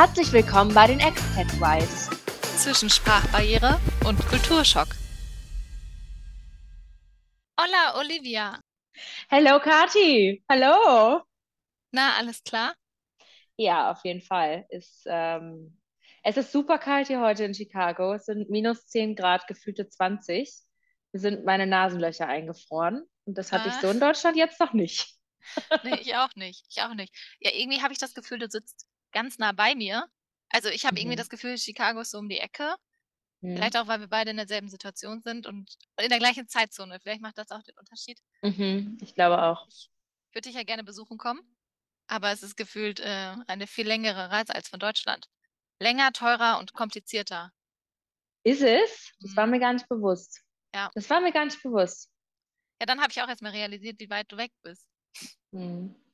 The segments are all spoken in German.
Herzlich willkommen bei den Expat Wives. Zwischen Sprachbarriere und Kulturschock. Hola, Olivia. Hello, Kati. Hallo. Na, alles klar? Ja, auf jeden Fall. Ist, ähm, es ist super kalt hier heute in Chicago. Es sind minus 10 Grad, gefühlte 20. Mir sind meine Nasenlöcher eingefroren. Und das hatte ich so in Deutschland jetzt noch nicht. Nee, ich auch nicht. Ich auch nicht. Ja, irgendwie habe ich das Gefühl, du sitzt ganz nah bei mir. Also ich habe irgendwie Mhm. das Gefühl, Chicago ist so um die Ecke. Hm. Vielleicht auch, weil wir beide in derselben Situation sind und in der gleichen Zeitzone. Vielleicht macht das auch den Unterschied. Mhm, ich glaube auch. Ich würde dich ja gerne besuchen kommen, aber es ist gefühlt äh, eine viel längere Reise als von Deutschland. Länger, teurer und komplizierter. Ist es? Das war Mhm. mir gar nicht bewusst. Ja. Das war mir gar nicht bewusst. Ja, dann habe ich auch erstmal realisiert, wie weit du weg bist. Hm.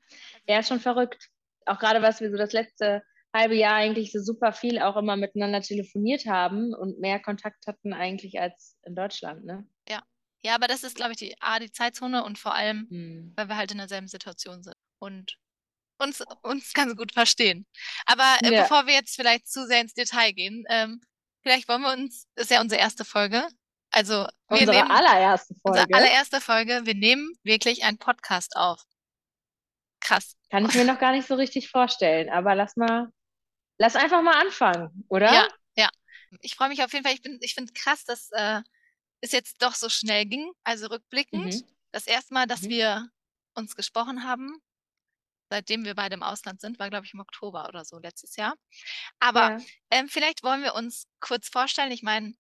Ja, ist schon verrückt. Auch gerade, was wir so das letzte halbe Jahr eigentlich so super viel auch immer miteinander telefoniert haben und mehr Kontakt hatten eigentlich als in Deutschland, ne? Ja, aber das ist, glaube ich, die A, die Zeitzone und vor allem, Hm. weil wir halt in derselben Situation sind und uns, uns ganz gut verstehen. Aber äh, Ja. bevor wir jetzt vielleicht zu sehr ins Detail gehen, ähm, vielleicht wollen wir uns, ist ja unsere erste Folge, also wir Unsere nehmen allererste unsere Folge. allererste Folge, wir nehmen wirklich einen Podcast auf. Krass. Kann ich mir noch gar nicht so richtig vorstellen, aber lass mal, lass einfach mal anfangen, oder? Ja, ja. Ich freue mich auf jeden Fall. Ich bin, ich finde krass, dass äh, es jetzt doch so schnell ging. Also rückblickend, Mhm. das erste Mal, dass Mhm. wir uns gesprochen haben, seitdem wir beide im Ausland sind, war, glaube ich, im Oktober oder so letztes Jahr. Aber Ja. ähm, vielleicht wollen wir uns kurz vorstellen. Ich meine,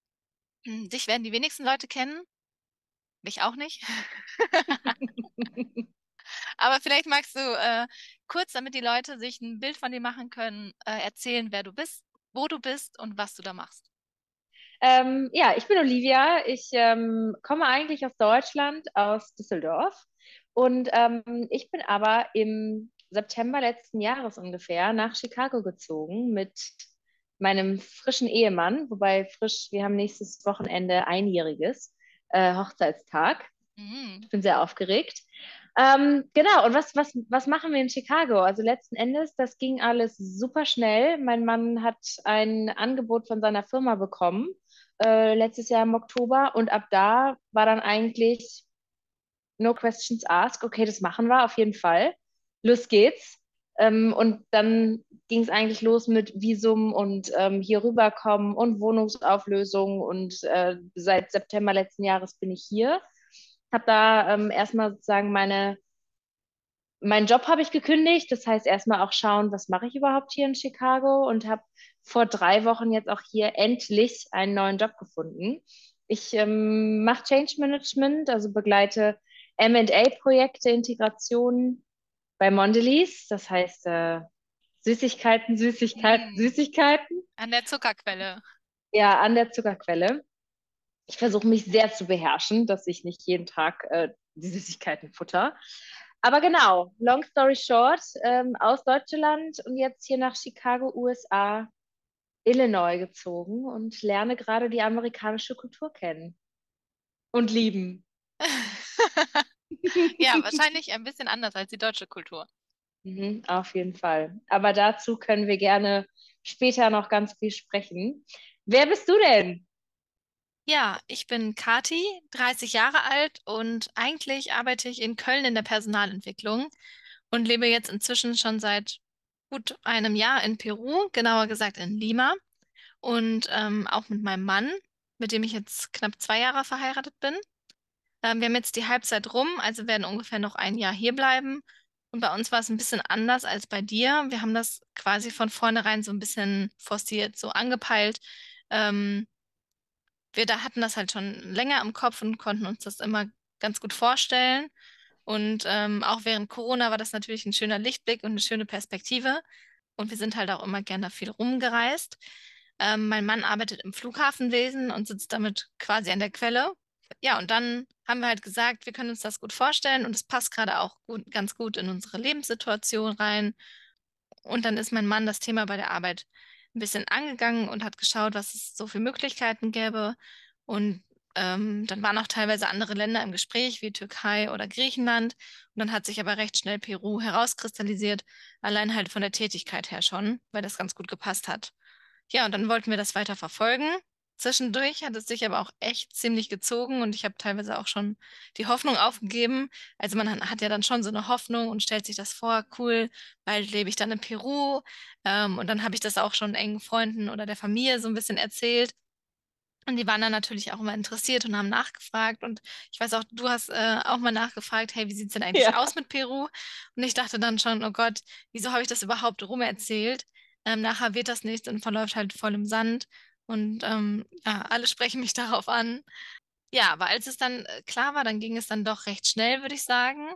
hm, dich werden die wenigsten Leute kennen. Mich auch nicht. Aber vielleicht magst du äh, kurz, damit die Leute sich ein Bild von dir machen können, äh, erzählen, wer du bist, wo du bist und was du da machst. Ähm, ja, ich bin Olivia. Ich ähm, komme eigentlich aus Deutschland, aus Düsseldorf. Und ähm, ich bin aber im September letzten Jahres ungefähr nach Chicago gezogen mit meinem frischen Ehemann. Wobei frisch, wir haben nächstes Wochenende einjähriges äh, Hochzeitstag. Mhm. Ich bin sehr aufgeregt. Ähm, genau, und was, was, was machen wir in Chicago? Also letzten Endes, das ging alles super schnell. Mein Mann hat ein Angebot von seiner Firma bekommen, äh, letztes Jahr im Oktober. Und ab da war dann eigentlich no questions asked. Okay, das machen wir auf jeden Fall. Los geht's. Ähm, und dann ging es eigentlich los mit Visum und ähm, hier rüberkommen und Wohnungsauflösung. Und äh, seit September letzten Jahres bin ich hier habe da ähm, erstmal sozusagen meine, meinen Job habe ich gekündigt. Das heißt erstmal auch schauen, was mache ich überhaupt hier in Chicago und habe vor drei Wochen jetzt auch hier endlich einen neuen Job gefunden. Ich ähm, mache Change Management, also begleite M&A-Projekte, Integration bei Mondelez. Das heißt äh, Süßigkeiten, Süßigkeiten, Mm. Süßigkeiten. An der Zuckerquelle. Ja, an der Zuckerquelle. Ich versuche mich sehr zu beherrschen, dass ich nicht jeden Tag äh, die Süßigkeiten futter. Aber genau, long story short, ähm, aus Deutschland und jetzt hier nach Chicago, USA, Illinois gezogen und lerne gerade die amerikanische Kultur kennen und lieben. Ja, wahrscheinlich ein bisschen anders als die deutsche Kultur. Mhm, auf jeden Fall. Aber dazu können wir gerne später noch ganz viel sprechen. Wer bist du denn? Ja, ich bin Kati, 30 Jahre alt und eigentlich arbeite ich in Köln in der Personalentwicklung und lebe jetzt inzwischen schon seit gut einem Jahr in Peru, genauer gesagt in Lima und ähm, auch mit meinem Mann, mit dem ich jetzt knapp zwei Jahre verheiratet bin. Ähm, wir haben jetzt die Halbzeit rum, also werden ungefähr noch ein Jahr hier bleiben. Und bei uns war es ein bisschen anders als bei dir. Wir haben das quasi von vornherein so ein bisschen forciert, so angepeilt. Ähm, wir da hatten das halt schon länger im Kopf und konnten uns das immer ganz gut vorstellen. Und ähm, auch während Corona war das natürlich ein schöner Lichtblick und eine schöne Perspektive. Und wir sind halt auch immer gerne viel rumgereist. Ähm, mein Mann arbeitet im Flughafenwesen und sitzt damit quasi an der Quelle. Ja, und dann haben wir halt gesagt, wir können uns das gut vorstellen und es passt gerade auch gut, ganz gut in unsere Lebenssituation rein. Und dann ist mein Mann das Thema bei der Arbeit ein bisschen angegangen und hat geschaut, was es so für Möglichkeiten gäbe. Und ähm, dann waren auch teilweise andere Länder im Gespräch, wie Türkei oder Griechenland. Und dann hat sich aber recht schnell Peru herauskristallisiert, allein halt von der Tätigkeit her schon, weil das ganz gut gepasst hat. Ja, und dann wollten wir das weiter verfolgen. Zwischendurch hat es sich aber auch echt ziemlich gezogen und ich habe teilweise auch schon die Hoffnung aufgegeben. Also man hat ja dann schon so eine Hoffnung und stellt sich das vor, cool, bald lebe ich dann in Peru. Ähm, und dann habe ich das auch schon engen Freunden oder der Familie so ein bisschen erzählt. Und die waren dann natürlich auch immer interessiert und haben nachgefragt. Und ich weiß auch, du hast äh, auch mal nachgefragt, hey, wie sieht es denn eigentlich Ja. aus mit Peru? Und ich dachte dann schon, oh Gott, wieso habe ich das überhaupt rumerzählt? Ähm, nachher wird das nicht und verläuft halt voll im Sand. Und ähm, ja, alle sprechen mich darauf an. Ja, aber als es dann äh, klar war, dann ging es dann doch recht schnell, würde ich sagen.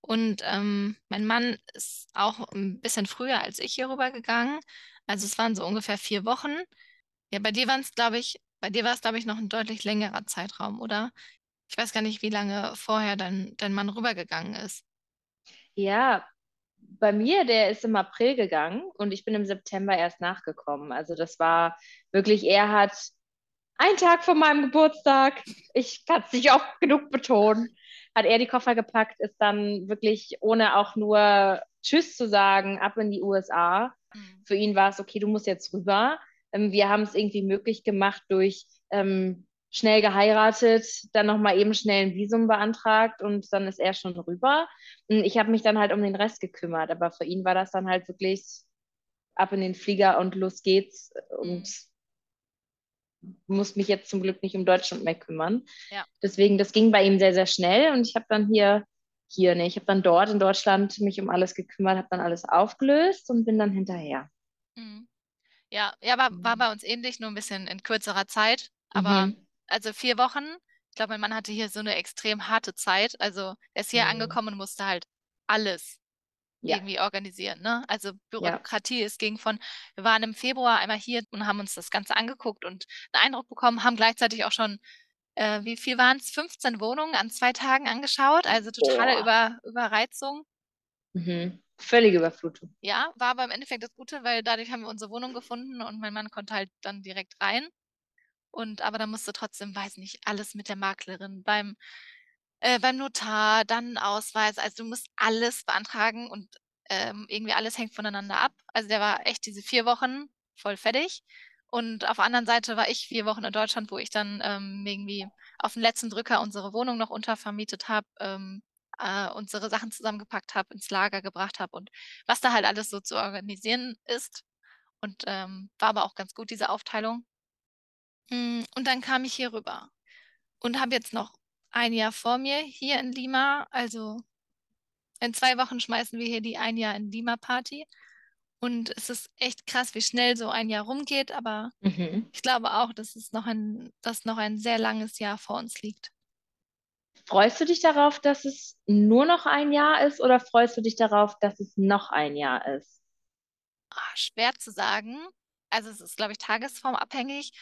Und ähm, mein Mann ist auch ein bisschen früher als ich hier rübergegangen. Also es waren so ungefähr vier Wochen. Ja, bei dir waren es, glaube ich, bei dir war es, glaube ich, noch ein deutlich längerer Zeitraum, oder? Ich weiß gar nicht, wie lange vorher dein, dein Mann rübergegangen ist. Ja, bei mir, der ist im April gegangen und ich bin im September erst nachgekommen. Also das war wirklich, er hat einen Tag vor meinem Geburtstag, ich kann es nicht oft genug betonen, hat er die Koffer gepackt, ist dann wirklich ohne auch nur Tschüss zu sagen, ab in die USA. Mhm. Für ihn war es, okay, du musst jetzt rüber. Ähm, wir haben es irgendwie möglich gemacht durch ähm, schnell geheiratet, dann nochmal eben schnell ein Visum beantragt und dann ist er schon rüber. Und ich habe mich dann halt um den Rest gekümmert, aber für ihn war das dann halt wirklich ab in den Flieger und los geht's und Mhm. muss mich jetzt zum Glück nicht um Deutschland mehr kümmern. Ja. Deswegen, das ging bei ihm sehr, sehr schnell und ich habe dann hier, hier, ne, ich habe dann dort in Deutschland mich um alles gekümmert, habe dann alles aufgelöst und bin dann hinterher. Mhm. Ja, ja, war, war bei uns ähnlich, nur ein bisschen in kürzerer Zeit. Aber Mhm. Also vier Wochen. Ich glaube, mein Mann hatte hier so eine extrem harte Zeit. Also er ist hier Mhm. angekommen und musste halt alles Ja, irgendwie organisieren, ne? Also ja. Bürokratie, es ging von, wir waren im Februar einmal hier und haben uns das Ganze angeguckt und einen Eindruck bekommen, haben gleichzeitig auch schon, äh, wie viel waren es? 15 Wohnungen an zwei Tagen angeschaut, also totale. Über Überreizung. Mhm. Völlige Überflutung. Ja, war aber im Endeffekt das Gute, weil dadurch haben wir unsere Wohnung gefunden und mein Mann konnte halt dann direkt rein. Und aber da musste trotzdem, weiß nicht, alles mit der Maklerin beim äh, beim Notar, dann Ausweis. Also, du musst alles beantragen und, ähm, irgendwie alles hängt voneinander ab. Also, der war echt diese 4 Wochen voll fertig. Und auf der anderen Seite war ich 4 Wochen in Deutschland, wo ich dann, ähm, irgendwie auf den letzten Drücker unsere Wohnung noch untervermietet habe, ähm, äh, unsere Sachen zusammengepackt habe, ins Lager gebracht habe und was da halt alles so zu organisieren ist. Und, ähm, war aber auch ganz gut, diese Aufteilung. Hm, und dann kam ich hier rüber und habe jetzt noch ein Jahr vor mir hier in Lima. Also in zwei Wochen schmeißen wir hier die ein Jahr in Lima Party. Und es ist echt krass, wie schnell so ein Jahr rumgeht. Aber Mhm. ich glaube auch, dass es noch ein, dass noch ein sehr langes Jahr vor uns liegt. Freust du dich darauf, dass es nur noch ein Jahr ist oder freust du dich darauf, dass es noch ein Jahr ist? Ah, schwer zu sagen. Also es ist, glaube ich, tagesformabhängig.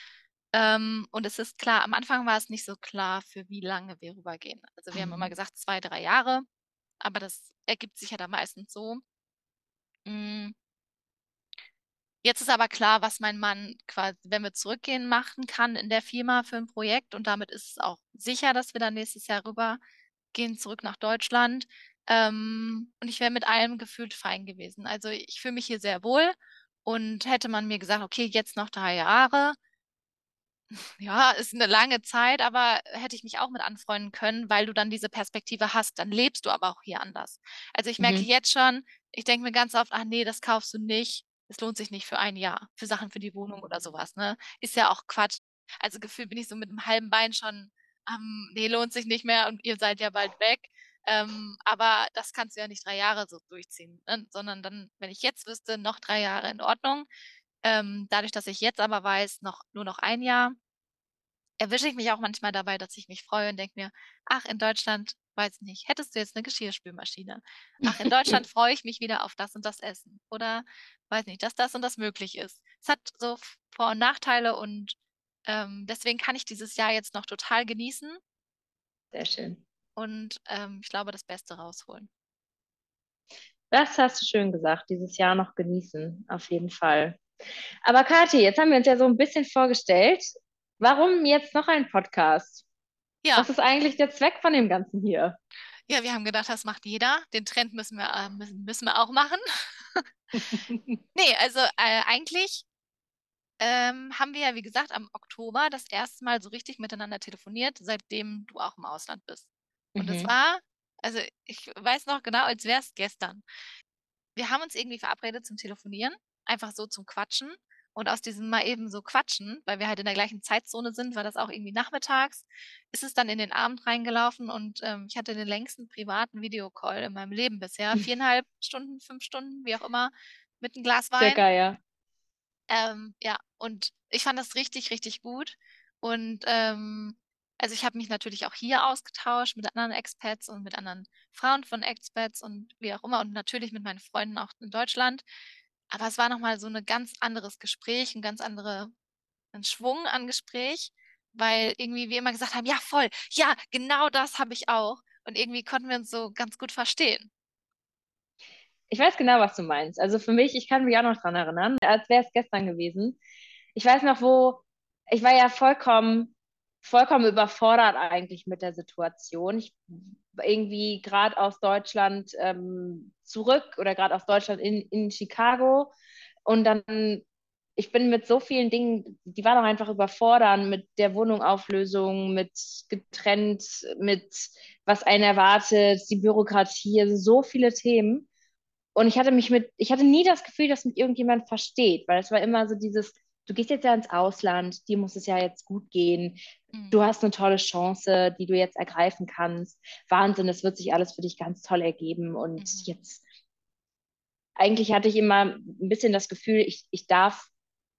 Ähm, und es ist klar, am Anfang war es nicht so klar, für wie lange wir rübergehen. Also wir haben immer Mhm. gesagt zwei, drei Jahre, aber das ergibt sich ja dann meistens so. Mm, Jetzt ist aber klar, was mein Mann quasi, wenn wir zurückgehen, machen kann in der Firma für ein Projekt. Und damit ist es auch sicher, dass wir dann nächstes Jahr rübergehen, zurück nach Deutschland. Ähm, und ich wäre mit allem gefühlt fein gewesen. Also ich fühle mich hier sehr wohl. Und hätte man mir gesagt, okay, jetzt noch drei Jahre, ja, ist eine lange Zeit, aber hätte ich mich auch mit anfreunden können, weil du dann diese Perspektive hast. Dann lebst du aber auch hier anders. Also ich merke Mhm. jetzt schon, ich denke mir ganz oft, ach nee, das kaufst du nicht. Es lohnt sich nicht für ein Jahr, für Sachen für die Wohnung oder sowas, ne? Ist ja auch Quatsch. Also gefühlt bin ich so mit einem halben Bein schon, ähm, nee, lohnt sich nicht mehr und ihr seid ja bald weg. Ähm, aber das kannst du ja nicht drei Jahre so durchziehen, ne? Sondern dann, wenn ich jetzt wüsste, noch drei Jahre in Ordnung. Ähm, dadurch, dass ich jetzt aber weiß, noch nur noch ein Jahr, erwische ich mich auch manchmal dabei, dass ich mich freue und denke mir: „Ach, in Deutschland, weiß nicht, hättest du jetzt eine Geschirrspülmaschine. Ach, in Deutschland freue ich mich wieder auf das und das Essen.“ Oder weiß nicht, dass das und das möglich ist. Es hat so Vor und Nachteile und, ähm, deswegen kann ich dieses Jahr jetzt noch total genießen Sehr schön. und, ähm, ich glaube, das Beste rausholen. Das hast du schön gesagt, dieses Jahr noch genießen, auf jeden Fall. Aber Kathi, jetzt haben wir uns ja so ein bisschen vorgestellt. Warum jetzt noch ein Podcast? Ja, Was ist eigentlich der Zweck von dem Ganzen hier? ja, wir haben gedacht, das macht jeder. Den Trend müssen wir, äh, müssen, müssen wir auch machen. Nee, also äh, eigentlich ähm, haben wir ja, wie gesagt, am Oktober das erste Mal so richtig miteinander telefoniert, seitdem du auch im Ausland bist. Und es Mhm. war, also ich weiß noch genau, als wäre es gestern. Wir haben uns irgendwie verabredet zum Telefonieren, einfach so zum Quatschen. Und aus diesem mal eben so quatschen, weil wir halt in der gleichen Zeitzone sind, war das auch irgendwie nachmittags, ist es dann in den Abend reingelaufen und ähm, ich hatte den längsten privaten Videocall in meinem Leben bisher. Viereinhalb Stunden, fünf Stunden, wie auch immer, mit einem Glas Wein. Circa, ja. Ähm, ja, und ich fand das richtig, richtig gut. Und ähm, also ich habe mich natürlich auch hier ausgetauscht mit anderen Expats und mit anderen Frauen von Expats und wie auch immer und natürlich mit meinen Freunden auch in Deutschland. Aber es war nochmal so ein ganz anderes Gespräch, ein ganz andere, ein Schwung an Gespräch, weil irgendwie wir immer gesagt haben, ja, voll, ja, genau das habe ich auch. Und irgendwie konnten wir uns so ganz gut verstehen. Ich weiß genau, was du meinst. Also für mich, ich kann mich auch noch dran erinnern, als wäre es gestern gewesen. Ich weiß noch, wo, ich war ja vollkommen, vollkommen überfordert eigentlich mit der Situation. Ich irgendwie gerade aus Deutschland ähm, zurück oder gerade aus Deutschland in, in Chicago und dann, ich bin mit so vielen Dingen, die waren auch einfach überfordert mit der Wohnungauflösung, mit getrennt, mit was einen erwartet, die Bürokratie, also so viele Themen. Und ich hatte mich mit, ich hatte nie das Gefühl, dass mich irgendjemand versteht, weil es war immer so dieses, du gehst jetzt ja ins Ausland, dir muss es ja jetzt gut gehen, du Mhm. hast eine tolle Chance, die du jetzt ergreifen kannst. Wahnsinn, es wird sich alles für dich ganz toll ergeben. Und Mhm. jetzt, eigentlich hatte ich immer ein bisschen das Gefühl, ich, ich darf,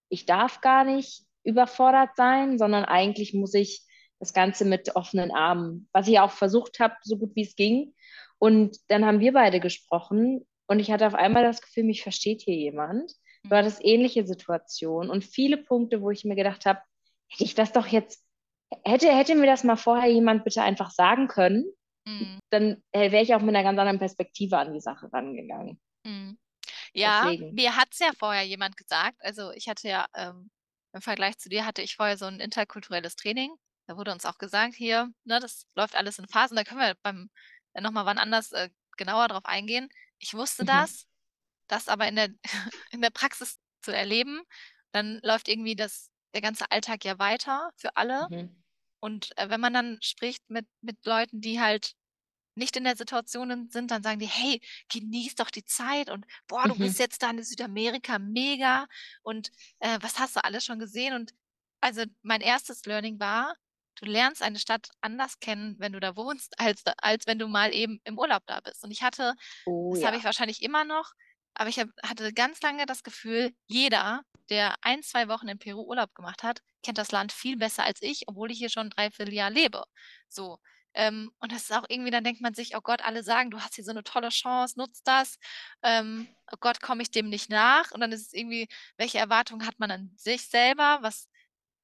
ich darf gar nicht überfordert sein, sondern eigentlich muss ich das Ganze mit offenen Armen, was ich auch versucht habe, so gut wie es ging. Und dann haben wir beide gesprochen und ich hatte auf einmal das Gefühl, mich versteht hier jemand. Du Mhm. hattest ähnliche Situationen und viele Punkte, wo ich mir gedacht habe, hätte ich das doch jetzt, hätte, hätte mir das mal vorher jemand bitte einfach sagen können, Mhm. dann äh, wäre ich auch mit einer ganz anderen Perspektive an die Sache rangegangen. Mhm. Ja, Deswegen. mir hat's ja vorher jemand gesagt. Also ich hatte ja, ähm, im Vergleich zu dir hatte ich vorher so ein interkulturelles Training. Da wurde uns auch gesagt, hier, ne, das läuft alles in Phasen. Da können wir beim äh, noch mal wann anders äh, genauer drauf eingehen. Ich wusste Mhm. das, das aber in der in der Praxis zu erleben, dann läuft irgendwie das der ganze Alltag ja weiter für alle. Mhm. Und äh, wenn man dann spricht mit mit Leuten, die halt nicht in der Situation sind, dann sagen die: „Hey, genieß doch die Zeit und boah, du bist Mhm. jetzt da in Südamerika, mega und, äh, was hast du alles schon gesehen?“ Und also, mein erstes Learning war, du lernst eine Stadt anders kennen, wenn du da wohnst, als als wenn du mal eben im Urlaub da bist. Und ich hatte Oh das habe ich ja. wahrscheinlich immer noch, aber ich habe hatte ganz lange das Gefühl, jeder, der ein 2 Wochen in Peru Urlaub gemacht hat, kennt das Land viel besser als ich, obwohl ich hier schon 'n Dreivierteljahr lebe. So. Ähm, und das ist auch irgendwie dann denkt man sich: „Oh Gott, alle sagen, du hast hier so eine tolle Chance, nutz das. Ähm, oh Gott, komme ich dem nicht nach?“ Und dann ist es irgendwie welche Erwartungen hat man an sich selber? Was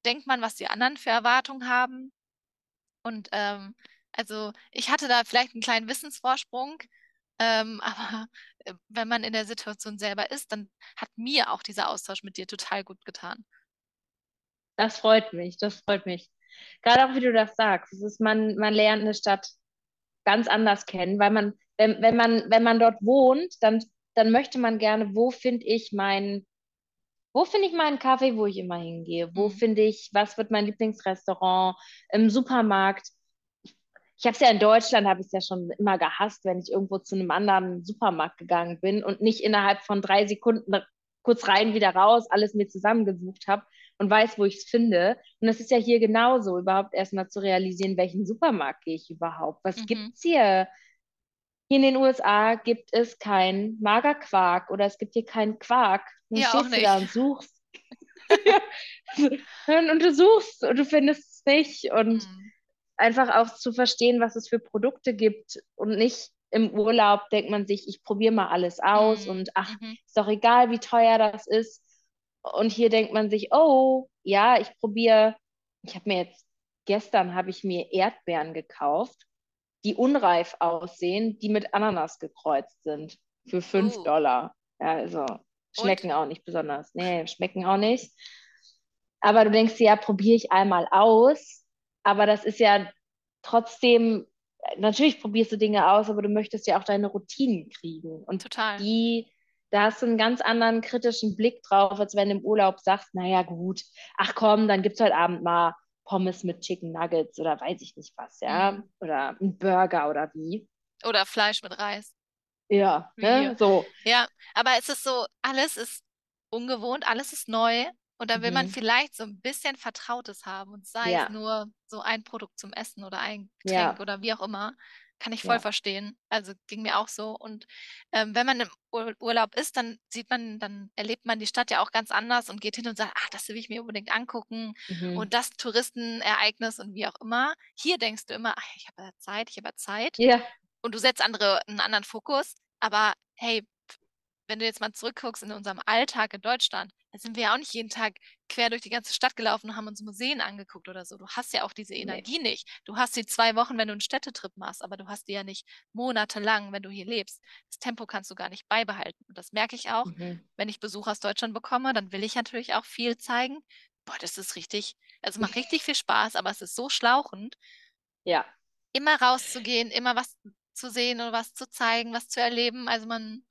denkt man, was die anderen für Erwartungen haben? Und, ähm, also, ich hatte da vielleicht einen kleinen Wissensvorsprung, ähm, aber, wenn man in der Situation selber ist, dann hat mir auch dieser Austausch mit dir total gut getan. Das freut mich, das freut mich. Gerade auch, wie du das sagst. Es ist, man, man lernt eine Stadt ganz anders kennen, weil man, wenn, wenn man, wenn man dort wohnt, dann, dann möchte man gerne, wo finde ich meinen, wo finde ich meinen Kaffee, wo ich immer hingehe? Wo Mhm. finde ich, was wird mein Lieblingsrestaurant im Supermarkt? Ich habe es ja in Deutschland, habe ich es ja schon immer gehasst, wenn ich irgendwo zu einem anderen Supermarkt gegangen bin und nicht innerhalb von drei Sekunden kurz rein, wieder raus, alles mir zusammengesucht habe und weiß, wo ich es finde. Und das ist ja hier genauso, überhaupt erstmal zu realisieren, welchen Supermarkt gehe ich überhaupt? Was Mhm. gibt's hier? Hier in den USA gibt es keinen Magerquark oder es gibt hier keinen Quark. Dann auch stehst du da und suchst. und du suchst und du findest es nicht. Und Mhm. Einfach auch zu verstehen, was es für Produkte gibt und nicht im Urlaub denkt man sich, ich probiere mal alles aus Mhm. und ach, Mhm. ist doch egal, wie teuer das ist. Und hier denkt man sich, oh, ja, ich probiere, ich habe mir jetzt, gestern habe ich mir Erdbeeren gekauft, die unreif aussehen, die mit Ananas gekreuzt sind für fünf Oh. Dollar. Ja, also Und? schmecken auch nicht besonders. Nee, schmecken auch nicht. Aber du denkst dir, ja, probiere ich einmal aus. Aber das ist ja trotzdem, natürlich probierst du Dinge aus, aber du möchtest ja auch deine Routinen kriegen. Und Total. die, da hast du einen ganz anderen kritischen Blick drauf, als wenn du im Urlaub sagst, naja gut, ach komm, dann gibt es heute Abend mal Pommes mit Chicken Nuggets oder weiß ich nicht was, ja. Mhm. Oder ein Burger oder wie. Oder Fleisch mit Reis. Ja, ne? So. Ja, aber es ist so, alles ist ungewohnt, alles ist neu. Und dann will man Mhm. vielleicht so ein bisschen Vertrautes haben und sei Ja. es nur so ein Produkt zum Essen oder ein Ja. Getränk oder wie auch immer. Kann ich voll Ja. verstehen. Also ging mir auch so. Und ähm, wenn man im Ur Urlaub ist, dann sieht man, dann erlebt man die Stadt ja auch ganz anders und geht hin und sagt, ach, das will ich mir unbedingt angucken Mhm. und das Touristenereignis und wie auch immer. Hier denkst du immer, ach, ich habe ja Zeit, ich habe ja Zeit Ja. und du setzt andere einen anderen Fokus. Aber hey, wenn du jetzt mal zurückguckst in unserem Alltag in Deutschland, da sind wir ja auch nicht jeden Tag quer durch die ganze Stadt gelaufen und haben uns Museen angeguckt oder so. Du hast ja auch diese Nee. Energie nicht. Du hast die zwei Wochen, wenn du einen Städtetrip machst, aber du hast die ja nicht monatelang, wenn du hier lebst. Das Tempo kannst du gar nicht beibehalten. Und das merke ich auch, Mhm. wenn ich Besuch aus Deutschland bekomme, dann will ich natürlich auch viel zeigen. Boah, das ist richtig, also macht richtig viel Spaß, aber es ist so schlauchend Ja. immer rauszugehen, immer was zu sehen oder was zu zeigen, was zu erleben. Also man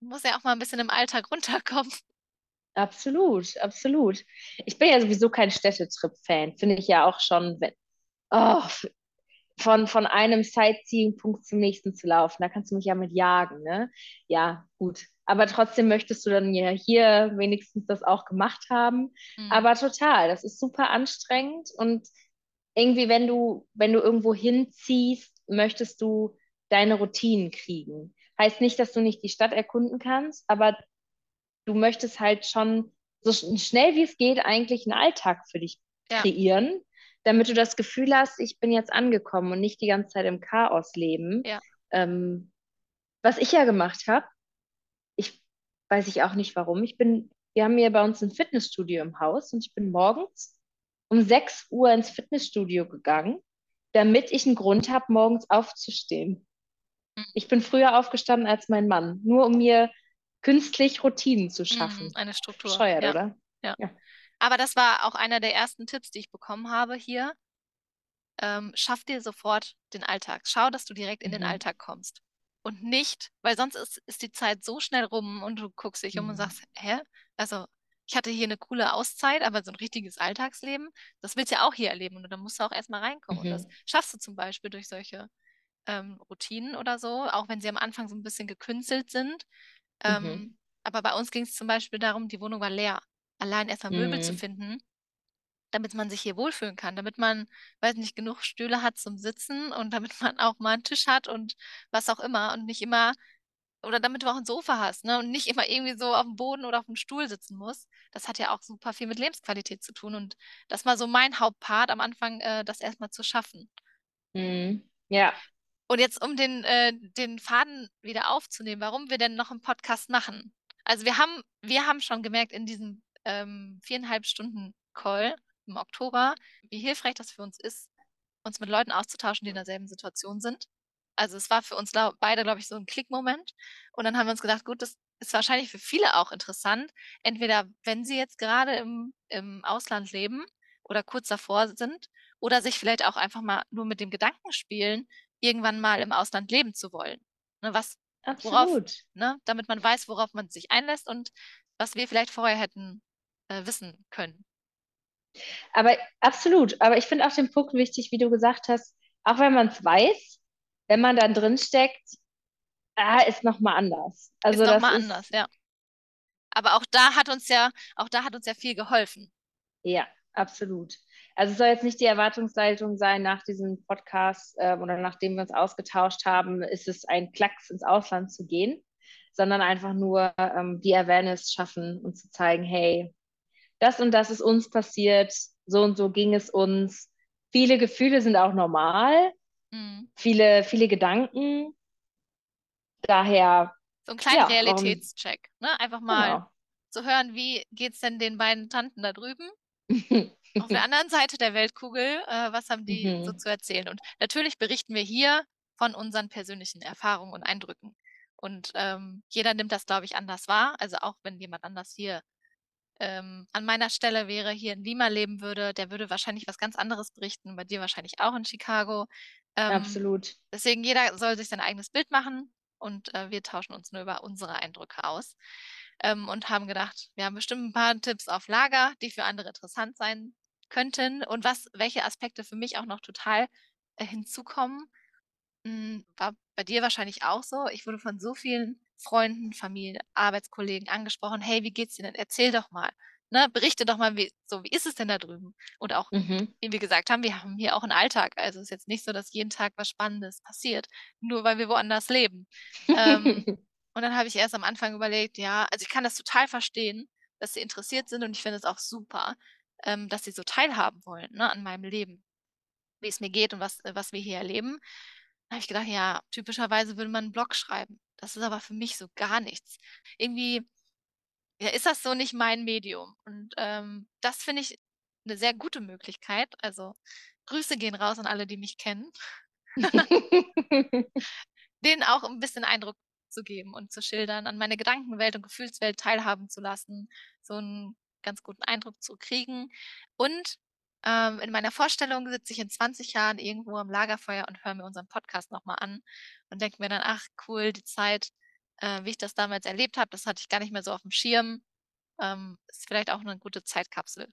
muss ja auch mal ein bisschen im Alltag runterkommen. Absolut, absolut. Ich bin ja sowieso kein Städtetrip-Fan. Finde ich ja auch schon, wenn, oh, von, von einem Sightseeing-Punkt zum nächsten zu laufen. Da kannst du mich ja mit jagen, ne? Ja, gut. Aber trotzdem möchtest du dann ja hier wenigstens das auch gemacht haben. Mhm. Aber total, das ist super anstrengend und irgendwie, wenn du, wenn du irgendwo hinziehst, möchtest du deine Routinen kriegen. Heißt nicht, dass du nicht die Stadt erkunden kannst, aber du möchtest halt schon so sch- schnell wie es geht eigentlich einen Alltag für dich Ja. kreieren, damit du das Gefühl hast, ich bin jetzt angekommen und nicht die ganze Zeit im Chaos leben. Ja. Ähm, was ich ja gemacht habe, ich weiß ich auch nicht warum. Ich bin, wir haben hier bei uns ein Fitnessstudio im Haus und ich bin morgens um 6 Uhr ins Fitnessstudio gegangen, damit ich einen Grund habe, morgens aufzustehen. Mhm. Ich bin früher aufgestanden als mein Mann, nur um mir künstlich Routinen zu schaffen. Mhm, eine Struktur. Bescheuert, Ja. oder? Ja. Ja. Aber das war auch einer der ersten Tipps, die ich bekommen habe hier. Ähm, schaff dir sofort den Alltag. Schau, dass du direkt in den Mhm. Alltag kommst. Und nicht, weil sonst ist, ist die Zeit so schnell rum und du guckst dich um und Mhm. sagst, hä? Also, ich hatte hier eine coole Auszeit, aber so ein richtiges Alltagsleben, das willst du ja auch hier erleben und dann musst du auch erstmal reinkommen. Und das Mhm. schaffst du zum Beispiel durch solche ähm, Routinen oder so, auch wenn sie am Anfang so ein bisschen gekünstelt sind. Ähm, Mhm. aber bei uns ging es zum Beispiel darum, die Wohnung war leer. Allein erstmal Möbel zu Mhm. finden, damit man sich hier wohlfühlen kann, damit man, weiß nicht, genug Stühle hat zum Sitzen und damit man auch mal einen Tisch hat und was auch immer und nicht immer, oder damit du auch ein Sofa hast, ne? Und nicht immer irgendwie so auf dem Boden oder auf dem Stuhl sitzen musst. Das hat ja auch super viel mit Lebensqualität zu tun. Und das war so mein Hauptpart am Anfang, äh, das erstmal zu schaffen. Mhm. Ja. Und jetzt, um den, äh, den Faden wieder aufzunehmen, warum wir denn noch einen Podcast machen. Also wir haben, wir haben schon gemerkt in diesem ähm, viereinhalb Stunden Call im Oktober, wie hilfreich das für uns ist, uns mit Leuten auszutauschen, die in derselben Situation sind. Also es war für uns beide, glaube ich, so ein Klickmoment. Und dann haben wir uns gedacht, gut, das ist wahrscheinlich für viele auch interessant. Entweder wenn sie jetzt gerade im, im Ausland leben oder kurz davor sind oder sich vielleicht auch einfach mal nur mit dem Gedanken spielen, irgendwann mal im Ausland leben zu wollen. Ne, was, worauf, Absolut. ne, damit man weiß, worauf man sich einlässt und was wir vielleicht vorher hätten äh, wissen können. Aber absolut. Aber ich finde auch den Punkt wichtig, wie du gesagt hast, auch wenn man es weiß, wenn man dann drin steckt, ah, ist nochmal anders. Also ist nochmal anders, ja. Aber auch da hat uns ja, auch da hat uns ja viel geholfen. ja, absolut. Also es soll jetzt nicht die Erwartungshaltung sein, nach diesem Podcast äh, oder nachdem wir uns ausgetauscht haben, ist es ein Klacks ins Ausland zu gehen, sondern einfach nur ähm, die Awareness schaffen und zu zeigen, hey, das und das ist uns passiert, so und so ging es uns. Viele Gefühle sind auch normal, Mhm. viele, viele Gedanken. Daher, So einen kleinen ja, Realitätscheck, ne? Einfach mal genau. zu hören, wie geht's denn den beiden Tanten da drüben? Auf der anderen Seite der Weltkugel, äh, was haben die so Mhm. zu erzählen? Und natürlich berichten wir hier von unseren persönlichen Erfahrungen und Eindrücken. Und ähm, jeder nimmt das, glaube ich, anders wahr. Also auch wenn jemand anders hier ähm, an meiner Stelle wäre, hier in Lima leben würde, der würde wahrscheinlich was ganz anderes berichten, bei dir wahrscheinlich auch in Chicago. Ähm, Absolut. deswegen jeder soll sich sein eigenes Bild machen und äh, wir tauschen uns nur über unsere Eindrücke aus. Ähm, und haben gedacht, wir haben bestimmt ein paar Tipps auf Lager, die für andere interessant sein könnten und was, welche Aspekte für mich auch noch total äh, hinzukommen. Hm, war bei dir wahrscheinlich auch so. Ich wurde von so vielen Freunden, Familie, Arbeitskollegen angesprochen: „Hey, wie geht's dir denn? Erzähl doch mal, ne? Berichte doch mal, wie so, wie ist es denn da drüben?“ Und auch, Mhm. wie wir gesagt haben, wir haben hier auch einen Alltag. Also, es ist jetzt nicht so, dass jeden Tag was Spannendes passiert, nur weil wir woanders leben. Ähm, und dann habe ich erst am Anfang überlegt, ja also, ich kann das total verstehen, dass sie interessiert sind und ich finde es auch super, ähm, dass sie so teilhaben wollen, ne, an meinem Leben, wie es mir geht und was äh, was wir hier erleben. Da habe ich gedacht, ja, typischerweise würde man 'n Blog schreiben. Das ist aber für mich so gar nichts. Irgendwie, ja, ist das so nicht mein Medium. Und, ähm, das finde ich eine sehr gute Möglichkeit. Also, Grüße gehen raus an alle, die mich kennen, denen auch ein bisschen Eindruck zu geben und zu schildern, an meine Gedankenwelt und Gefühlswelt teilhaben zu lassen, so einen ganz guten Eindruck zu kriegen. Und, ähm, in meiner Vorstellung sitze ich in 20 Jahren irgendwo am Lagerfeuer und höre mir unseren Podcast noch mal an und denke mir dann: „Ach cool, die Zeit, äh, wie ich das damals erlebt habe, das hatte ich gar nicht mehr so auf dem Schirm.“ Ähm, ist vielleicht auch eine gute Zeitkapsel.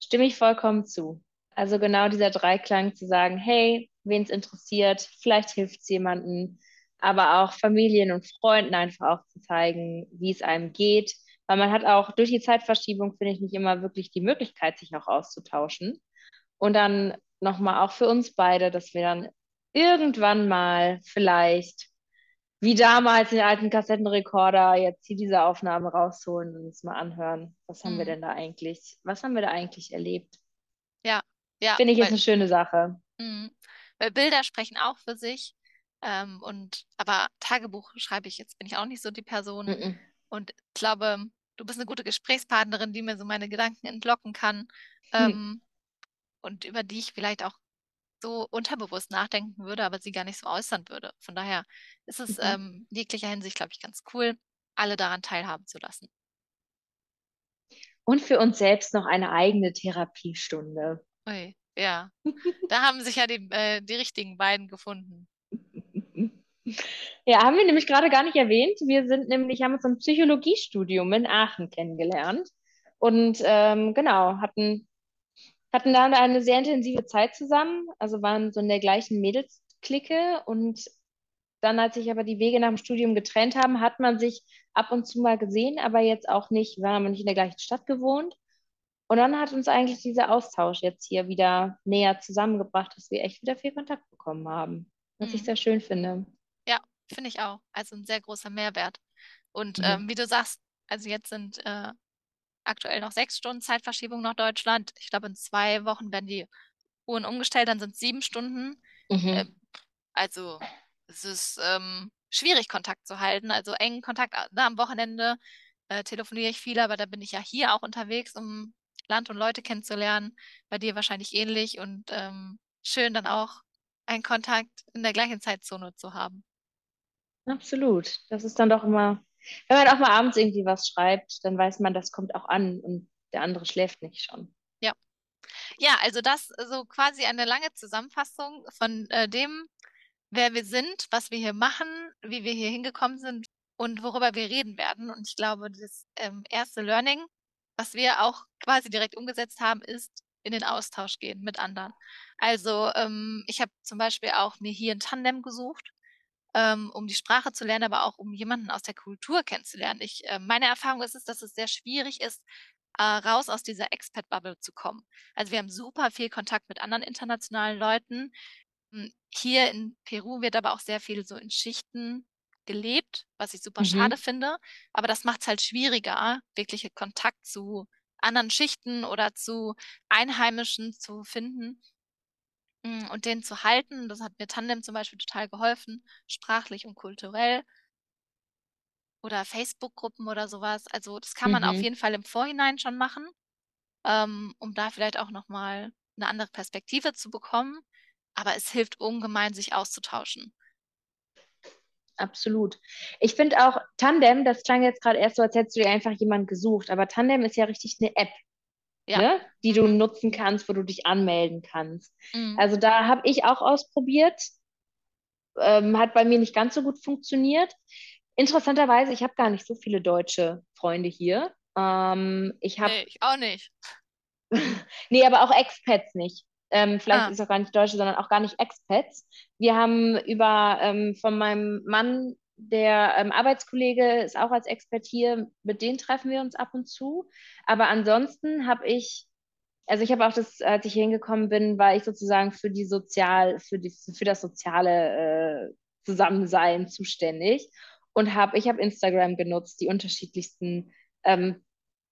Stimme ich vollkommen zu. Also genau dieser Dreiklang zu sagen, hey, wen es interessiert, vielleicht hilft es jemandem, aber auch Familien und Freunden einfach auch zu zeigen, wie es einem geht. Weil man hat auch durch die Zeitverschiebung, finde ich, nicht immer wirklich die Möglichkeit, sich auch auszutauschen. Und dann nochmal auch für uns beide, dass wir dann irgendwann mal vielleicht, wie damals den alten Kassettenrekorder, jetzt hier diese Aufnahme rausholen und uns mal anhören. Was haben wir Mhm. denn da eigentlich, was haben wir da eigentlich erlebt? Ja, ja, Finde ich ist weil eine schöne Sache. Mhm. Weil Bilder sprechen auch für sich. Ähm, und aber Tagebuch schreibe ich jetzt bin ich auch nicht so die Person. Mhm. Und ich glaube, du bist eine gute Gesprächspartnerin, die mir so meine Gedanken entlocken kann, Hm. ähm, und über die ich vielleicht auch so unterbewusst nachdenken würde, aber sie gar nicht so äußern würde. Von daher ist es, Mhm. ähm, in jeglicher Hinsicht, glaube ich, ganz cool, alle daran teilhaben zu lassen. Und für uns selbst noch eine eigene Therapiestunde. Ui, ja. Da haben sich ja die äh, die richtigen beiden gefunden. Ja, haben wir nämlich gerade gar nicht erwähnt. Wir sind nämlich, haben uns im Psychologiestudium in Aachen kennengelernt und ähm, genau, hatten, hatten da eine sehr intensive Zeit zusammen, also waren so in der gleichen Mädelsklicke und dann, als sich aber die Wege nach dem Studium getrennt haben, hat man sich ab und zu mal gesehen, aber jetzt auch nicht, wir haben nicht in der gleichen Stadt gewohnt. Und dann hat uns eigentlich dieser Austausch jetzt hier wieder näher zusammengebracht, dass wir echt wieder viel Kontakt bekommen haben. Was ich Mhm. sehr schön finde. Finde ich auch. Also ein sehr großer Mehrwert. Und Mhm. ähm, wie du sagst, also jetzt sind äh, aktuell noch sechs Stunden Zeitverschiebung nach Deutschland. Ich glaube, in zwei Wochen werden die Uhren umgestellt, dann sind es sieben Stunden. Mhm. Ähm, also es ist ähm, schwierig, Kontakt zu halten. Also engen Kontakt. äh, Na, am Wochenende äh, telefoniere ich viel, aber da bin ich ja hier auch unterwegs, um Land und Leute kennenzulernen. Bei dir wahrscheinlich ähnlich und ähm, schön dann auch einen Kontakt in der gleichen Zeitzone zu haben. Absolut. Das ist dann doch immer, wenn man auch mal abends irgendwie was schreibt, dann weiß man, das kommt auch an und der andere schläft nicht schon. Ja. Ja, also das so quasi eine lange Zusammenfassung von äh, dem, wer wir sind, was wir hier machen, wie wir hier hingekommen sind und worüber wir reden werden. Und ich glaube, das ähm, erste Learning, was wir auch quasi direkt umgesetzt haben, ist in den Austausch gehen mit anderen. Also ähm, ich habe zum Beispiel auch mir hier ein Tandem gesucht, ähm, um die Sprache zu lernen, aber auch um jemanden aus der Kultur kennenzulernen. Ich, äh, meine Erfahrung ist es, dass es sehr schwierig ist, äh, raus aus dieser Expat-Bubble zu kommen. Also wir haben super viel Kontakt mit anderen internationalen Leuten, hm, hier in Peru wird aber auch sehr viel so in Schichten gelebt, was ich super schade Mhm. finde. Aber das macht es halt schwieriger, wirkliche Kontakt zu anderen Schichten oder zu Einheimischen zu finden, und den zu halten. Das hat mir Tandem zum Beispiel total geholfen, sprachlich und kulturell oder Facebook-Gruppen oder sowas. Also, das kann man auf Mhm. jeden Fall im Vorhinein schon machen, ähm, um da vielleicht auch noch mal 'ne andere Perspektive zu bekommen. Aber es hilft ungemein, sich auszutauschen. absolut. Ich finde auch Tandem, das klang jetzt gerade erst so, als hättest du dir einfach jemanden gesucht, aber Tandem ist ja richtig eine App, Ja. ne? die du nutzen kannst, wo du dich anmelden kannst. Mhm. Also da habe ich auch ausprobiert, ähm, hat bei mir nicht ganz so gut funktioniert. Interessanterweise, ich habe gar nicht so viele deutsche Freunde hier. Ähm, ich habe, Nee, ich auch nicht. nee, aber auch Expats nicht. Ähm, vielleicht Ah, ist auch gar nicht Deutsche, sondern auch gar nicht Expats. Wir haben über ähm, von meinem Mann, der ähm, Arbeitskollege ist auch als Expat hier, mit denen treffen wir uns ab und zu. Aber ansonsten habe ich also ich habe auch das, als ich hier hingekommen bin, war ich sozusagen für die Sozial, für die, für das soziale äh, Zusammensein zuständig und habe, ich habe Instagram genutzt, die unterschiedlichsten ähm,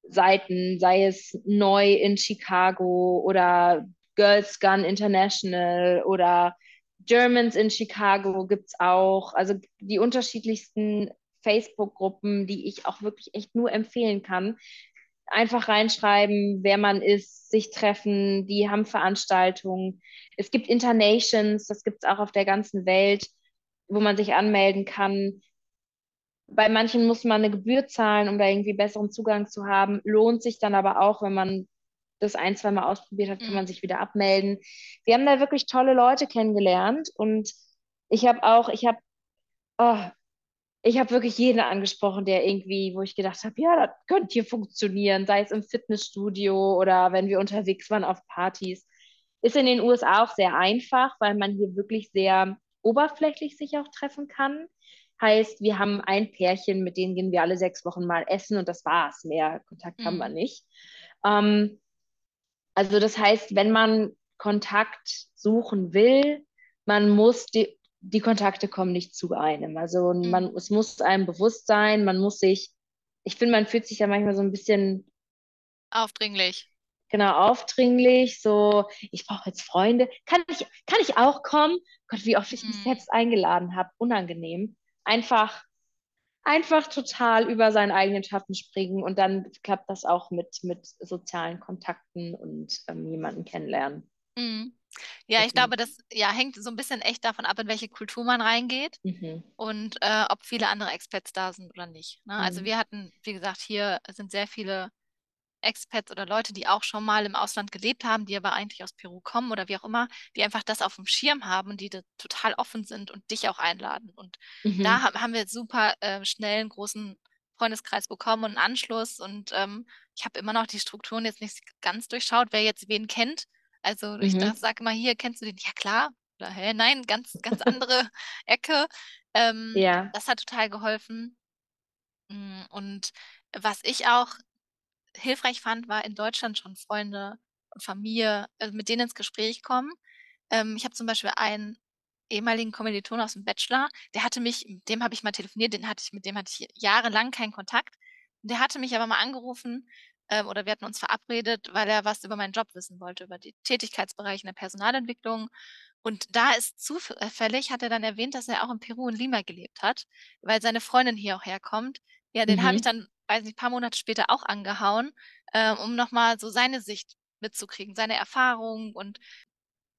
Seiten, sei es neu in Chicago oder Girls Gun International oder Germans in Chicago gibt es auch. Also die unterschiedlichsten Facebook-Gruppen, die ich auch wirklich echt nur empfehlen kann einfach reinschreiben, wer man ist, sich treffen, die haben Veranstaltungen. Es gibt Internations, das gibt es auch auf der ganzen Welt, wo man sich anmelden kann. Bei manchen muss man eine Gebühr zahlen, um da irgendwie besseren Zugang zu haben. Lohnt sich dann aber auch, wenn man das ein, zwei Mal ausprobiert hat, kann mhm. man sich wieder abmelden. Wir haben da wirklich tolle Leute kennengelernt und ich habe auch, ich habe, oh, ich habe wirklich jeden angesprochen, der irgendwie, wo ich gedacht habe, ja, das könnte hier funktionieren, sei es im Fitnessstudio oder wenn wir unterwegs waren auf Partys. Ist in den USA auch sehr einfach, weil man hier wirklich sehr oberflächlich sich auch treffen kann. Heißt, wir haben ein Pärchen, mit denen gehen wir alle sechs Wochen mal essen und das war's. Mehr Kontakt haben wir Mhm. nicht. Ähm, also das heißt, wenn man Kontakt suchen will, man muss die, die Kontakte kommen nicht zu einem. Also man, Mhm. es muss einem bewusst sein, man muss sich, ich finde, man fühlt sich ja manchmal so ein bisschen Aufdringlich. genau aufdringlich, so, ich brauche jetzt Freunde. Kann ich, kann ich auch kommen? Gott, wie oft ich mich Mhm. selbst eingeladen habe, unangenehm. Einfach, einfach total über seinen eigenen Schatten springen und dann klappt das auch mit, mit sozialen Kontakten und ähm, jemanden kennenlernen. Mhm. Ja, ich glaube, das ja, hängt so ein bisschen echt davon ab, in welche Kultur man reingeht Mhm. und äh, ob viele andere Expats da sind oder nicht. Ne? Also Mhm. wir hatten, wie gesagt, hier sind sehr viele Expats oder Leute, die auch schon mal im Ausland gelebt haben, die aber eigentlich aus Peru kommen oder wie auch immer, die einfach das auf dem Schirm haben und die da total offen sind und dich auch einladen. Und da Mhm. ha- haben wir super äh, schnell einen großen Freundeskreis bekommen und einen Anschluss. Und ähm, ich habe immer noch die Strukturen jetzt nicht ganz durchschaut, wer jetzt wen kennt. Also ich Mhm. sage immer, hier, kennst du den? Ja, klar. Oder hä, nein, ganz, ganz andere Ecke. Ähm, Ja. das hat total geholfen. Mm, Und was ich auch hilfreich fand, war in Deutschland schon Freunde und Familie, also mit denen ins Gespräch kommen. Ähm, ich habe zum Beispiel einen ehemaligen Kommilitonen aus dem Bachelor, der hatte mich, mit dem habe ich mal telefoniert, den hatte ich, mit dem hatte ich jahrelang keinen Kontakt. Der hatte mich aber mal angerufen, ähm, oder wir hatten uns verabredet, weil er was über meinen Job wissen wollte, über die Tätigkeitsbereiche in der Personalentwicklung. Und da ist zufällig, hat er dann erwähnt, dass er auch in Peru in Lima gelebt hat, weil seine Freundin hier auch herkommt. Ja, den habe ich Mhm. dann, weiß nicht, paar Monate später auch angehauen, ähm, um noch mal so seine Sicht mitzukriegen, seine Erfahrungen und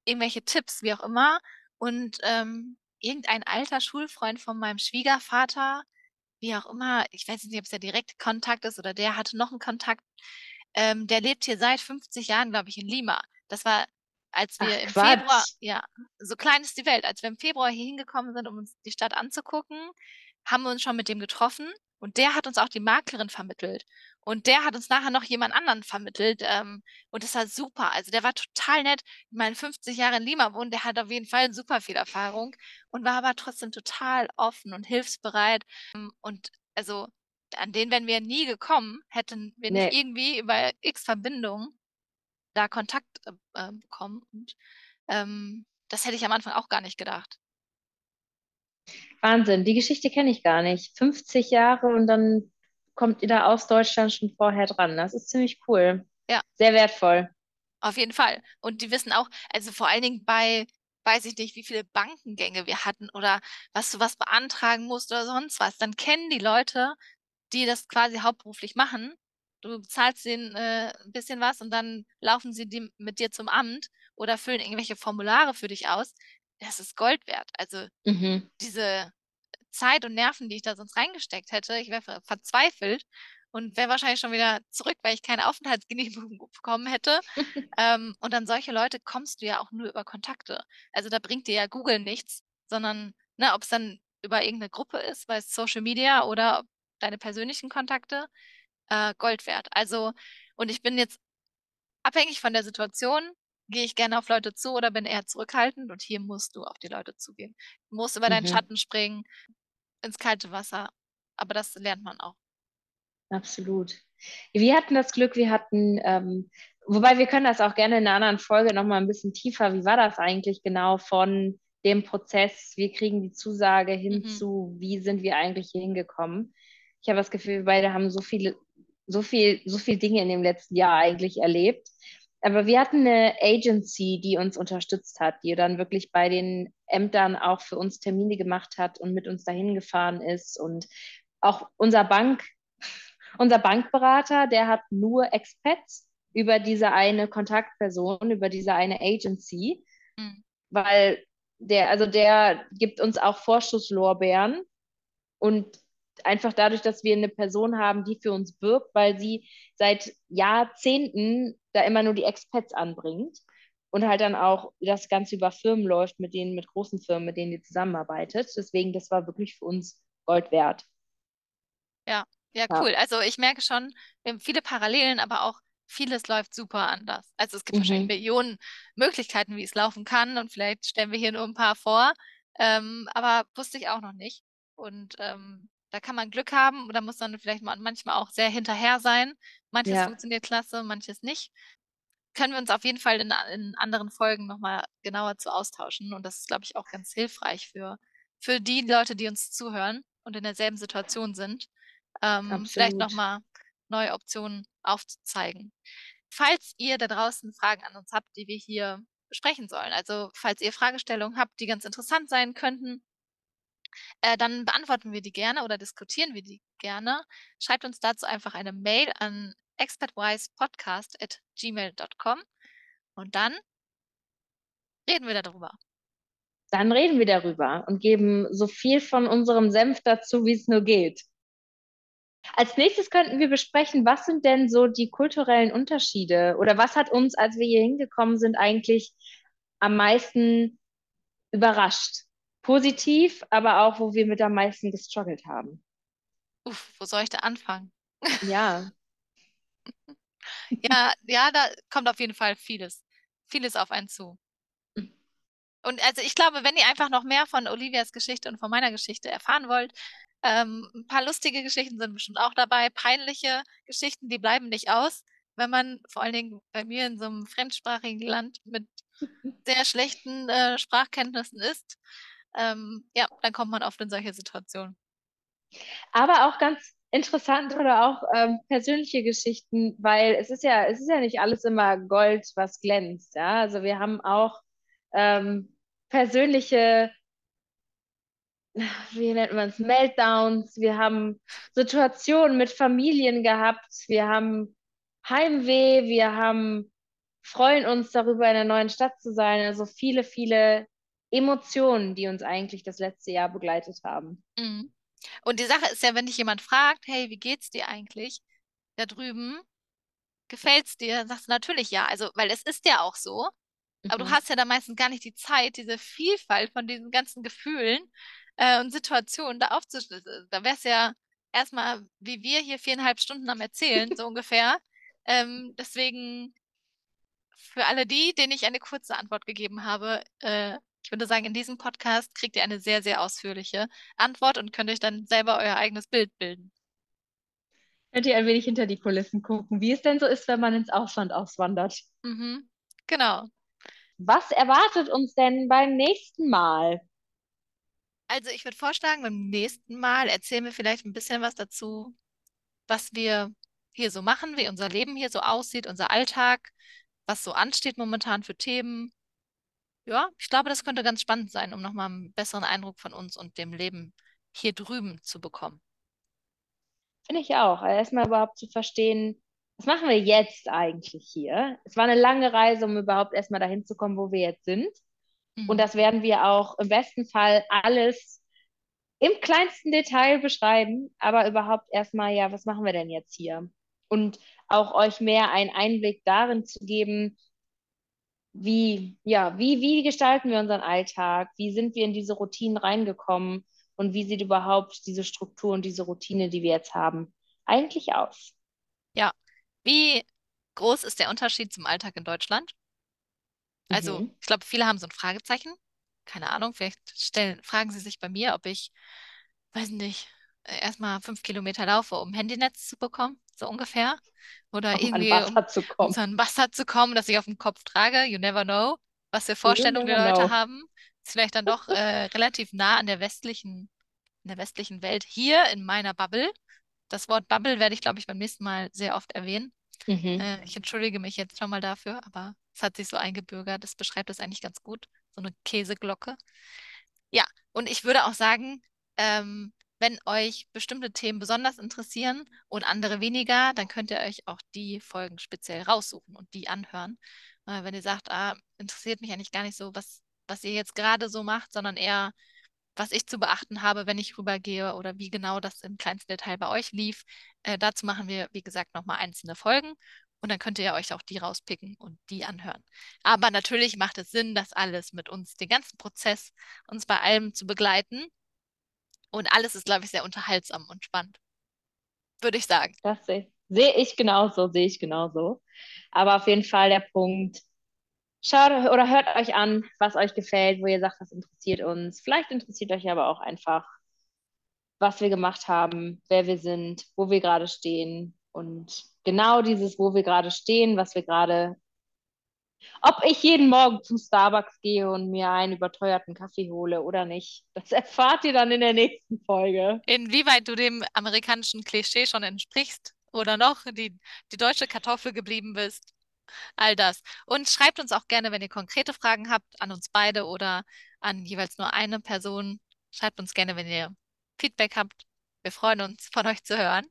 irgendwelche Tipps, wie auch immer. Und ähm, irgendein alter Schulfreund von meinem Schwiegervater, wie auch immer, ich weiß nicht, ob es der direkte Kontakt ist oder der hatte noch einen Kontakt, ähm, der lebt hier seit 50 Jahren, glaube ich, in Lima. Das war, als wir Ach im Februar, Quatsch. ja, so klein ist die Welt, als wir im Februar hier hingekommen sind, um uns die Stadt anzugucken, haben wir uns schon mit dem getroffen und der hat uns auch die Maklerin vermittelt. Und der hat uns nachher noch jemand anderen vermittelt. Ähm, und das war super. Also der war total nett. Ich meine, 50 Jahre in Lima wohnt, der hat auf jeden Fall super viel Erfahrung und war aber trotzdem total offen und hilfsbereit. Ähm, Und also an den wären wir nie gekommen, hätten wir nicht Nee, irgendwie über X Verbindungen da Kontakt äh, bekommen. Und ähm, das hätte ich am Anfang auch gar nicht gedacht. Wahnsinn. Die Geschichte kenne ich gar nicht. 50 Jahre und dann kommt ihr da aus Deutschland schon vorher dran. Das ist ziemlich cool. Ja, Sehr wertvoll. auf jeden Fall. Und die wissen auch, also vor allen Dingen bei, weiß ich nicht, wie viele Bankengänge wir hatten oder was du was beantragen musst oder sonst was, dann kennen die Leute, die das quasi hauptberuflich machen. Du zahlst denen äh, ein bisschen was und dann laufen sie die, mit dir zum Amt oder füllen irgendwelche Formulare für dich aus. Das ist Gold wert. Also Mhm. diese Zeit und Nerven, die ich da sonst reingesteckt hätte. Ich wäre ver verzweifelt und wäre wahrscheinlich schon wieder zurück, weil ich keine Aufenthaltsgenehmigung bekommen hätte. ähm, und an solche Leute kommst du ja auch nur über Kontakte. Also da bringt dir ja Google nichts, sondern ne, ob es dann über irgendeine Gruppe ist, weil es Social Media oder deine persönlichen Kontakte, äh, Gold wert. Also, und ich bin jetzt abhängig von der Situation, gehe ich gerne auf Leute zu oder bin eher zurückhaltend und hier musst du auf die Leute zugehen. Du musst über deinen Mhm. Schatten springen, ins kalte Wasser. Aber das lernt man auch. Absolut. Wir hatten das Glück, wir hatten, ähm, wobei wir können das auch gerne in einer anderen Folge nochmal ein bisschen tiefer. Wie war das eigentlich genau von dem Prozess? Wir kriegen die Zusage hin Mhm. zu, wie sind wir eigentlich hier hingekommen? Ich habe das Gefühl, wir beide haben so viele, so viel, so viel Dinge in dem letzten Jahr eigentlich erlebt. Aber wir hatten eine Agency, die uns unterstützt hat, die dann wirklich bei den Ämtern auch für uns Termine gemacht hat und mit uns dahin gefahren ist. Und auch unser Bank, unser Bankberater, der hat nur Expats über diese eine Kontaktperson, über diese eine Agency, Mhm. weil der, also der gibt uns auch Vorschusslorbeeren und einfach dadurch, dass wir eine Person haben, die für uns wirbt, weil sie seit Jahrzehnten da immer nur die Expats anbringt und halt dann auch das Ganze über Firmen läuft, mit denen, mit großen Firmen, mit denen die zusammenarbeitet. Deswegen, das war wirklich für uns Gold wert. Ja, ja, Ja. cool. Also ich merke schon, wir haben viele Parallelen, aber auch vieles läuft super anders. Also es gibt wahrscheinlich Mhm. Millionen Möglichkeiten, wie es laufen kann und vielleicht stellen wir hier nur ein paar vor. Ähm, aber wusste ich auch noch nicht. Und ähm, da kann man Glück haben oder muss dann vielleicht mal, manchmal auch sehr hinterher sein. Manches Ja, funktioniert klasse, manches nicht. Können wir uns auf jeden Fall in, in anderen Folgen nochmal genauer zu austauschen. Und das ist, glaube ich, auch ganz hilfreich für, für die Leute, die uns zuhören und in derselben Situation sind ähm, vielleicht nochmal neue Optionen aufzuzeigen. Falls ihr da draußen Fragen an uns habt, die wir hier besprechen sollen, also falls ihr Fragestellungen habt, die ganz interessant sein könnten, äh, dann beantworten wir die gerne oder diskutieren wir die gerne. Schreibt uns dazu einfach eine Mail an expertwisepodcast@gmail.com und dann reden wir darüber. Dann reden wir darüber und geben so viel von unserem Senf dazu, wie es nur geht. Als nächstes könnten wir besprechen, was sind denn so die kulturellen Unterschiede oder was hat uns, als wir hier hingekommen sind, eigentlich am meisten überrascht? Positiv, aber auch, wo wir mit am meisten gestruggelt haben. Uff, wo soll ich da anfangen? Ja, Ja, ja, da kommt auf jeden Fall vieles, vieles auf einen zu. Und also ich glaube, wenn ihr einfach noch mehr von Olivias Geschichte und von meiner Geschichte erfahren wollt, ähm, ein paar lustige Geschichten sind bestimmt auch dabei. Peinliche Geschichten, die bleiben nicht aus, wenn man vor allen Dingen bei mir in so einem fremdsprachigen Land mit sehr schlechten äh, Sprachkenntnissen ist. Ähm, ja, dann kommt man oft in solche Situationen. aber auch ganz interessant oder auch ähm, persönliche Geschichten, weil es ist ja, es ist ja nicht alles immer Gold, was glänzt. Ja, also wir haben auch ähm, persönliche wie nennt man es, Meltdowns, wir haben Situationen mit Familien gehabt, wir haben Heimweh, wir haben, freuen uns darüber, in einer neuen Stadt zu sein. Also viele, viele Emotionen, die uns eigentlich das letzte Jahr begleitet haben. Mhm. Und die Sache ist ja, wenn dich jemand fragt, hey, wie geht's dir eigentlich da drüben? Gefällt's dir? Dann sagst du natürlich ja. Also, weil es ist ja auch so. Aber du Mhm. hast ja dann meistens gar nicht die Zeit, diese Vielfalt von diesen ganzen Gefühlen äh, und Situationen da aufzuschlüsseln. Da wär's ja erstmal, wie wir hier viereinhalb Stunden am Erzählen, so ungefähr. Ähm, deswegen für alle die, denen ich eine kurze Antwort gegeben habe, äh, ich würde sagen, in diesem Podcast kriegt ihr eine sehr, sehr ausführliche Antwort und könnt euch dann selber euer eigenes Bild bilden. Könnt ihr ein wenig hinter die Kulissen gucken, wie es denn so ist, wenn man ins Ausland auswandert. Mhm. Genau. Was erwartet uns denn beim nächsten Mal? Also ich würde vorschlagen, beim nächsten Mal erzählen wir vielleicht ein bisschen was dazu, was wir hier so machen, wie unser Leben hier so aussieht, unser Alltag, was so ansteht momentan für Themen. Ja, ich glaube, das könnte ganz spannend sein, um nochmal einen besseren Eindruck von uns und dem Leben hier drüben zu bekommen. Finde ich auch. Also erstmal überhaupt zu verstehen, was machen wir jetzt eigentlich hier? Es war eine lange Reise, um überhaupt erstmal dahin zu kommen, wo wir jetzt sind. Und Mhm. das werden wir auch im besten Fall alles im kleinsten Detail beschreiben, aber überhaupt erstmal, ja, was machen wir denn jetzt hier? Und auch euch mehr einen Einblick darin zu geben, wie, ja, wie, wie gestalten wir unseren Alltag? Wie sind wir in diese Routinen reingekommen? Und wie sieht überhaupt diese Struktur und diese Routine, die wir jetzt haben, eigentlich aus? Ja. Wie groß ist der Unterschied zum Alltag in Deutschland? Also, Mhm. ich glaube, viele haben so ein Fragezeichen. Keine Ahnung, vielleicht stellen, fragen sie sich bei mir, ob ich, weiß nicht, äh, erstmal fünf Kilometer laufe, um Handynetz zu bekommen, so ungefähr. Oder Um an irgendwie, um, Wasser um kommen. zu einem Wasser zu kommen, das ich auf dem Kopf trage. You never know, was für Vorstellungen die Leute know. haben. Ist vielleicht dann doch äh, relativ nah an der westlichen, in der westlichen Welt. Hier in meiner Bubble. Das Wort Bubble werde ich, glaube ich, beim nächsten Mal sehr oft erwähnen. Mhm. Äh, ich entschuldige mich jetzt schon mal dafür, aber es hat sich so eingebürgert. Das beschreibt es eigentlich ganz gut. So eine Käseglocke. Ja, und ich würde auch sagen, ähm, wenn euch bestimmte Themen besonders interessieren und andere weniger, dann könnt ihr euch auch die Folgen speziell raussuchen und die anhören. Äh, wenn ihr sagt, ah, interessiert mich eigentlich gar nicht so, was, was ihr jetzt gerade so macht, sondern eher, was ich zu beachten habe, wenn ich rübergehe oder wie genau das im kleinsten Detail bei euch lief. Äh, dazu machen wir, wie gesagt, nochmal einzelne Folgen und dann könnt ihr euch auch die rauspicken und die anhören. Aber natürlich macht es Sinn, das alles mit uns, den ganzen Prozess, uns bei allem zu begleiten. Und alles ist, glaube ich, sehr unterhaltsam und spannend, würde ich sagen. Das sehe seh ich genauso, sehe ich genauso. Aber auf jeden Fall der Punkt, schaut oder hört euch an, was euch gefällt, wo ihr sagt, was interessiert uns. Vielleicht interessiert euch aber auch einfach, was wir gemacht haben, wer wir sind, wo wir gerade stehen. Und genau dieses, wo wir gerade stehen, was wir gerade, ob ich jeden Morgen zum Starbucks gehe und mir einen überteuerten Kaffee hole oder nicht, das erfahrt ihr dann in der nächsten Folge. Inwieweit du dem amerikanischen Klischee schon entsprichst oder noch die, die deutsche Kartoffel geblieben bist. All das. Und schreibt uns auch gerne, wenn ihr konkrete Fragen habt, an uns beide oder an jeweils nur eine Person. Schreibt uns gerne, wenn ihr Feedback habt. Wir freuen uns, von euch zu hören.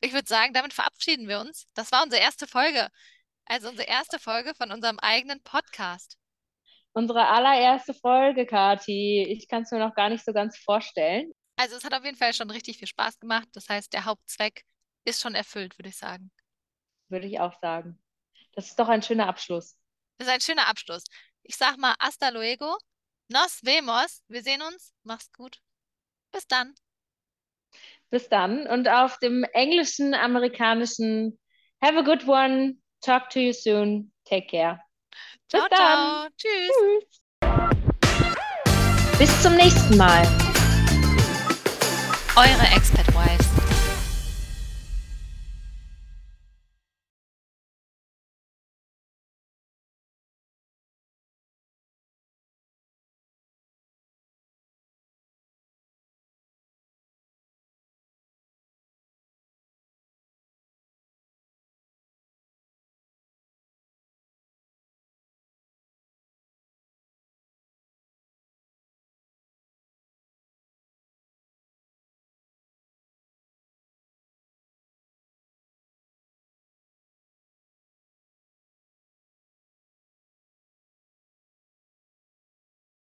Ich würde sagen, damit verabschieden wir uns. Das war unsere erste Folge. Also unsere erste Folge von unserem eigenen Podcast. Unsere allererste Folge, Kati. Ich kann es mir noch gar nicht so ganz vorstellen. Also es hat auf jeden Fall schon richtig viel Spaß gemacht. Das heißt, der Hauptzweck ist schon erfüllt, würde ich sagen. Würde ich auch sagen. Das ist doch ein schöner Abschluss. Das ist ein schöner Abschluss. Ich sag mal, hasta luego. Nos vemos. Wir sehen uns. Mach's gut. Bis dann. Bis dann. Und auf dem englischen, amerikanischen Have a good one. Talk to you soon. Take care. Ciao, Bis dann. ciao. Tschüss. Bis zum nächsten Mal. Eure Expert Wives.